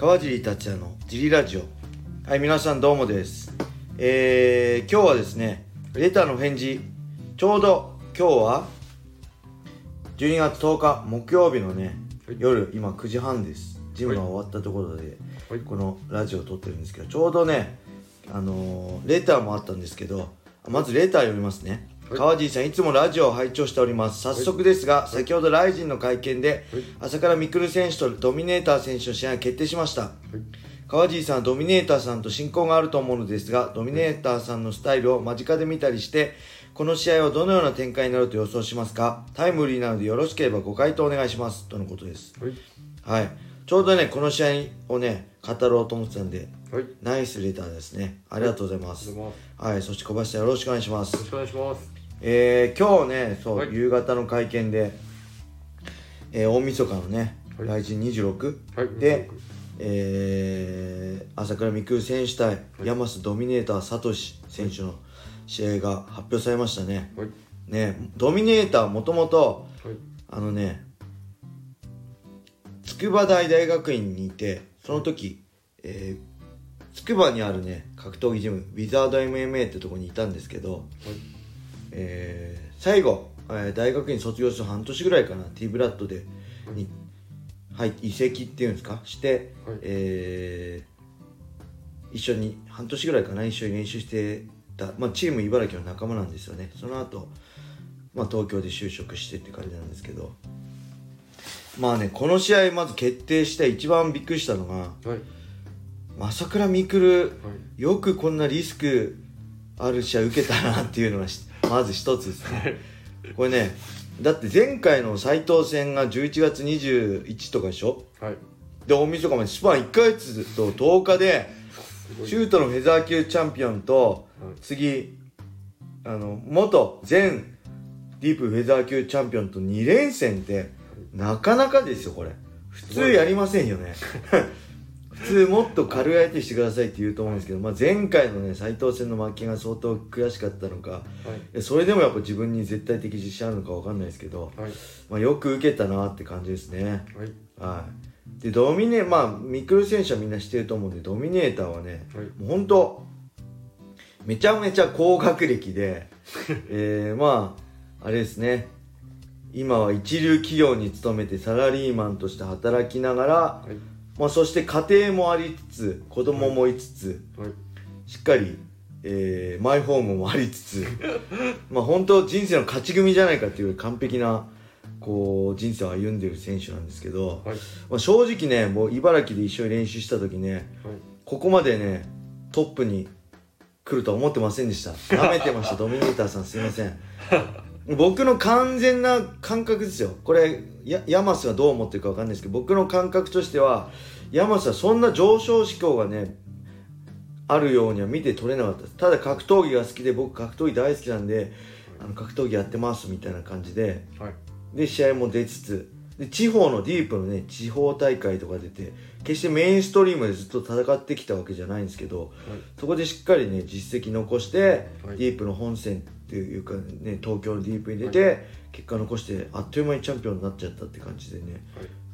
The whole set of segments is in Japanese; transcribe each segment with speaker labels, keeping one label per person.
Speaker 1: 川尻達也のジリラジオ。はい皆さんどうもです。えー、今日はですねレターの返事。ちょうど今日は12月10日木曜日のね、
Speaker 2: はい。
Speaker 1: 夜今9時半です。ジムが終わったところで、このラジオを撮ってるんですけどちょうどねあのーレターもあったんですけどまずレター読みますね、
Speaker 2: はい
Speaker 1: 川尻さんいつもラジオを拝聴しております。早速ですが、先ほどライジンの会見で、
Speaker 2: はい。
Speaker 1: 朝倉未来選手とドミネーター選手の試合が決定しました。
Speaker 2: はい。
Speaker 1: 川尻さんはドミネーターさんと親交があると思うのですがドミネーターさんのスタイルを間近で見たりしてこの試合はどのような展開になると予想しますか？タイムリーなのでよろしければご回答お願いします。とのことです。
Speaker 2: はい。
Speaker 1: はい。ちょうどねこの試合をね語ろうと思ってたんで
Speaker 2: はい。
Speaker 1: ナイスレターですね。ありがとうございます。
Speaker 2: ありがとうござい
Speaker 1: はい。そして小林さんよろしくお願いします。
Speaker 2: よろしくお願いします
Speaker 1: えー、今日ねそう、
Speaker 2: はい。
Speaker 1: 夕方の会見で、えー大晦日のね、
Speaker 2: はい。
Speaker 1: 来日26、
Speaker 2: はい。
Speaker 1: で、えー朝倉未来選手対、山瀬ドミネーターサトシ選手の試合が発表されましたね。
Speaker 2: はい。
Speaker 1: ねドミネーターもともと
Speaker 2: はい。
Speaker 1: あのね筑波大大学院にいてその時、えー筑波にあるね格闘技ジムウィザード MMA ってとこにいたんですけど、えー最後、えー大学院卒業して半年ぐらいかな T ブラッドでに、はい、移籍っていうんですか？して、
Speaker 2: はい。
Speaker 1: えー一緒に半年ぐらいかな一緒に練習してた、まあ、チーム茨城の仲間なんですよね。その後、まあ東京で就職してって感じなんですけど。まあねこの試合まず決定して一番びっくりしたのが
Speaker 2: はい。
Speaker 1: 朝倉未来よくこんなリスクある試合受けたなっていうのがしまず一つですね。これねだって前回の斎藤戦が11月21とかでしょ？
Speaker 2: はい。
Speaker 1: で大晦日までスパン1ヶ月と10日でシュートのフェザー級チャンピオンと
Speaker 2: はい。
Speaker 1: 次あの元前ディープフェザー級チャンピオンと2連戦ってなかなかですよこれ。普通やりませんよね普通もっと軽い相手してくださいって言うと思うんですけど、まあ、前回のね斎藤戦の負けが相当悔しかったのか
Speaker 2: はい。
Speaker 1: それでもやっぱ自分に絶対的自信あるのか分かんないですけど、
Speaker 2: はい。
Speaker 1: まあ、よく受けたなって感じですね。
Speaker 2: はい。
Speaker 1: はい。でドミネまあミクル選手はみんな知ってると思うんでドミネーターはね
Speaker 2: はい。
Speaker 1: もう本当めちゃめちゃ高学歴で えー、まああれですね。今は一流企業に勤めてサラリーマンとして働きながら、
Speaker 2: はい
Speaker 1: まあ、そして家庭もありつつ子供もいつつ、
Speaker 2: はい。
Speaker 1: しっかり、えーマイホームもありつつ まあ本当人生の勝ち組じゃないかっていう完璧なこう人生を歩んでる選手なんですけど、
Speaker 2: はい。
Speaker 1: まあ、正直ねもう茨城で一緒に練習した時ね
Speaker 2: はい。
Speaker 1: ここまでねトップに来るとは思ってませんでした。舐めてました。ドミネーターさんすいません僕の完全な感覚ですよ。これやヤマスがどう思ってるかわかんないですけど僕の感覚としてはヤマスはそんな上昇志向がねあるようには見て取れなかったただ格闘技が好きで僕格闘技大好きなんであの格闘技やってますみたいな感じで
Speaker 2: はい。
Speaker 1: で試合も出つつで地方のディープのね地方大会とか出て決してメインストリームでずっと戦ってきたわけじゃないんですけどそこでしっかりね実績残して、
Speaker 2: はい。
Speaker 1: ディープの本戦っていうかね東京のディープに出て、結果残してあっという間にチャンピオンになっちゃったって感じでね。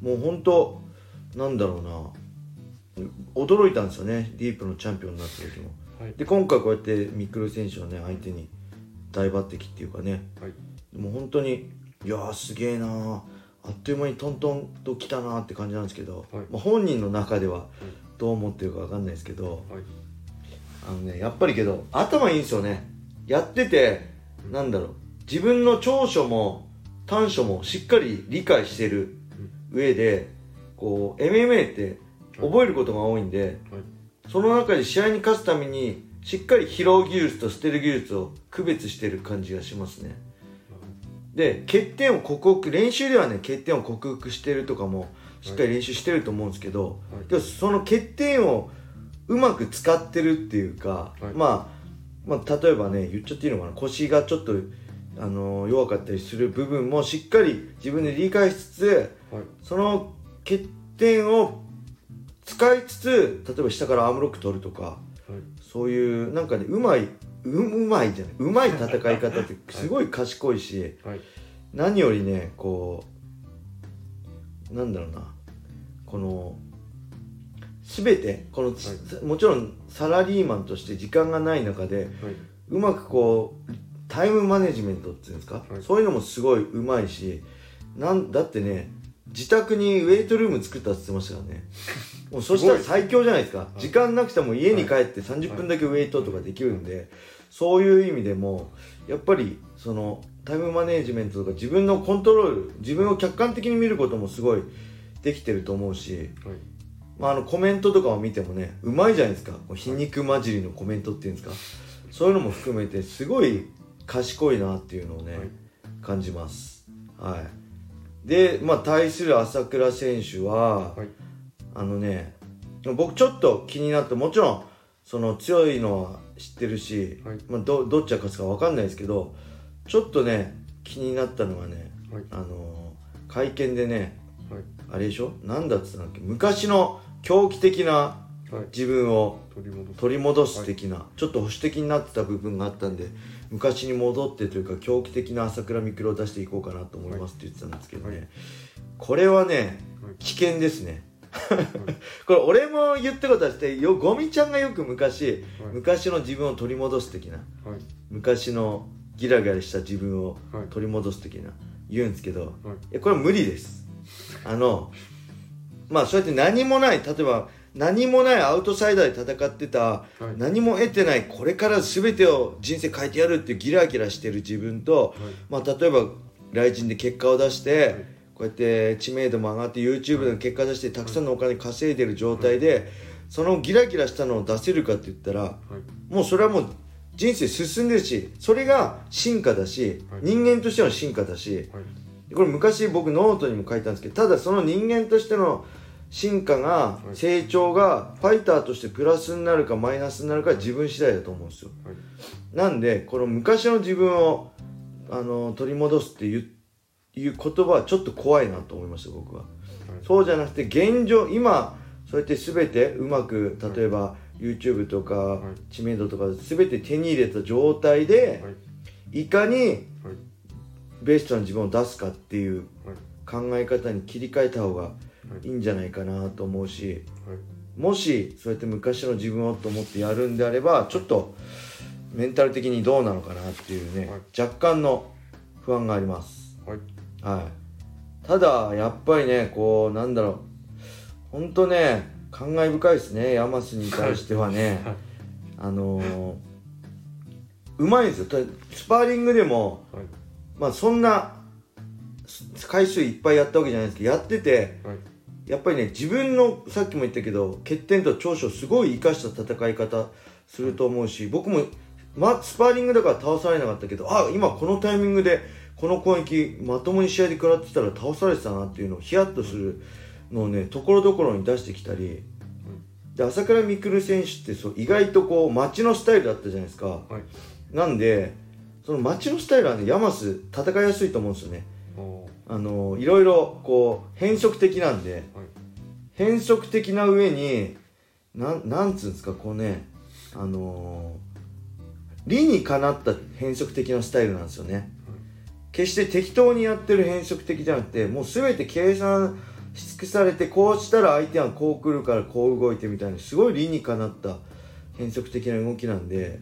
Speaker 1: もう本当なんだろうな。驚いたんですよねディープのチャンピオンになった時も。
Speaker 2: はい。
Speaker 1: で今回こうやってミクル選手をね相手に大抜擢っていうかね。
Speaker 2: はい。
Speaker 1: もう本当にいやーすげえなー。あっという間にトントンと来たなーって感じなんですけど、
Speaker 2: はい。
Speaker 1: まあ、本人の中ではどう思ってるか分かんないですけど
Speaker 2: はい。
Speaker 1: あのねやっぱりけど頭いいんですよねやっててなんだろう。自分の長所も短所もしっかり理解してる上でこう MMA って覚えることが多いんで
Speaker 2: はい。
Speaker 1: その中で試合に勝つためにしっかり拾う技術と捨てる技術を区別してる感じがしますね。で欠点を克服練習ではね欠点を克服してるとかもしっかり練習してると思うんですけど、
Speaker 2: はい。
Speaker 1: その欠点をうまく使ってるっていうか、
Speaker 2: はい。
Speaker 1: まあまあ例えばね言っちゃっていいのかな？腰がちょっとあの弱かったりする部分もしっかり自分で理解しつつ
Speaker 2: はい。
Speaker 1: その欠点を使いつつ例えば下からアームロック取るとか
Speaker 2: はい。
Speaker 1: そういうなんかねうまいううまいじゃない。うまい戦い方ってすごい賢いし、
Speaker 2: はい。
Speaker 1: 何よりねこうなんだろうな。この全てこの、もちろんサラリーマンとして時間がない中で、うまくこうタイムマネジメントっていうんですか、そういうのもすごいうまいしなんだってね自宅にウェイトルーム作ったって言ってましたからね。もうそしたら最強じゃないですか。時間なくても家に帰って30分だけウェイトとかできるんで、そういう意味でもやっぱりそのタイムマネジメントとか自分のコントロール自分を客観的に見ることもすごいできてると思うし、まあ、あのコメントとかを見てもねうまいじゃないですか。皮肉混じりのコメントっていうんですか。そういうのも含めてすごい賢いなっていうのをね、感じます。はい。でまあ対する朝倉選手は、あのね僕ちょっと気になってもちろんその強いのは知ってるし、まあ、どどっちが勝つか分かんないですけどちょっとね気になったのがね、あの会見でね、あれでしょ？何だっつったんだっけ？昔の狂気的な自分を取り戻す。的なちょっと保守的になってた部分があったんで昔に戻ってというか狂気的な朝倉未来を出していこうかなと思いますって言ってたんですけどね、これはね危険ですね。これ俺も言ったことはしてよゴミちゃんがよく昔、昔の自分を取り戻す的な、昔のギラギラした自分を取り戻す的な言うんですけど、い。やこれは無理です。あのまあそうやって何もない例えば何もないアウトサイダーで戦ってた、はい、何も得てないこれから全てを人生変えてやるっていうギラギラしてる自分と、はい、まあ、例えば来人で結果を出して、はい、こうやって知名度も上がって YouTube で結果出してたくさんのお金稼いでる状態で、そのギラギラしたのを出せるかって言ったら、もうそれはもう人生進んでるしそれが進化だし、人間としての進化だし、これ昔僕ノートにも書いたんですけどただその人間としての進化が成長がファイターとしてプラスになるかマイナスになるか自分次第だと思うんですよ、はい、なんでこの昔の自分をあの取り戻すっていういう言葉はちょっと怖いなと思いました僕は、はい、そうじゃなくて現状今そうやって全てうまく例えば、はい、YouTube とか知名度とか全て手に入れた状態で、い、かにベストな自分を出すかっていう考え方に切り替えた方がい。いんじゃないかなと思うし、もしそうやって昔の自分をと思ってやるんであればちょっとメンタル的にどうなのかなっていうね、若干の不安があります。はい、はい、ただやっぱりねこうなんだろう。本当ね感慨深いですね。ヤマスに対してはね、はい、あのー、うまいんですよ。スパーリングでも、はい、まあそんな回数いっぱいやったわけじゃないですけどやってて、やっぱりね自分のさっきも言ったけど欠点と長所をすごい生かした戦い方すると思うし僕も、ま、スパーリングだから倒されなかったけどあ今このタイミングでこの攻撃まともに試合で食らってたら倒されてたなっていうのをヒヤッとするのをねところどころに出してきたりで朝倉未来選手ってそう意外とこう街のスタイルだったじゃないですか、はい、なんでその街のスタイルはねヤマス戦いやすいと思うんですよね。あのいろいろこう変則的なんで、はい、変則的な上になんなんつうんですかこうねあの理にかなった変則的なスタイルなんですよね、はい、決して適当にやってる変則的じゃなくてもう全て計算し尽くされてこうしたら相手はこう来るからこう動いてみたいなすごい理にかなった変則的な動きなんで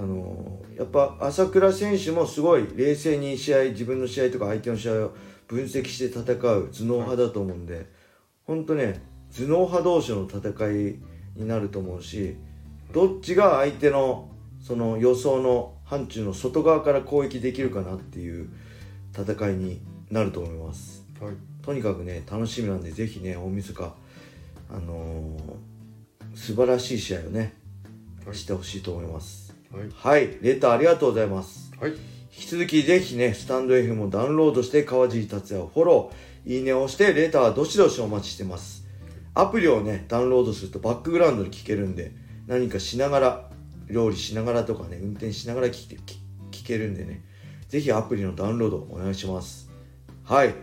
Speaker 1: あのやっぱ朝倉選手もすごい冷静に試合自分の試合とか相手の試合を分析して戦う頭脳派だと思うんで本当ね頭脳派同士の戦いになると思うしどっちが相手のその予想の範疇の外側から攻撃できるかなっていう戦いになると思います、はい、とにかくね楽しみなんでぜひね大晦日あのー、素晴らしい試合をね、してほしいと思いますはい、レターありがとうございます。はい。引き続きぜひね、スタンド FM をダウンロードして川尻達也をフォロー、いいねをして、レターどしどしお待ちしてます。アプリをね、ダウンロードするとバックグラウンドで聞けるんで、何かしながら、料理しながらとかね、運転しながら聞聞けるんでね、ぜひアプリのダウンロードお願いします。はい。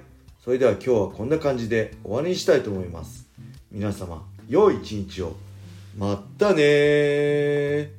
Speaker 1: それでは今日はこんな感じで終わりにしたいと思います。皆様、良い一日を。まったね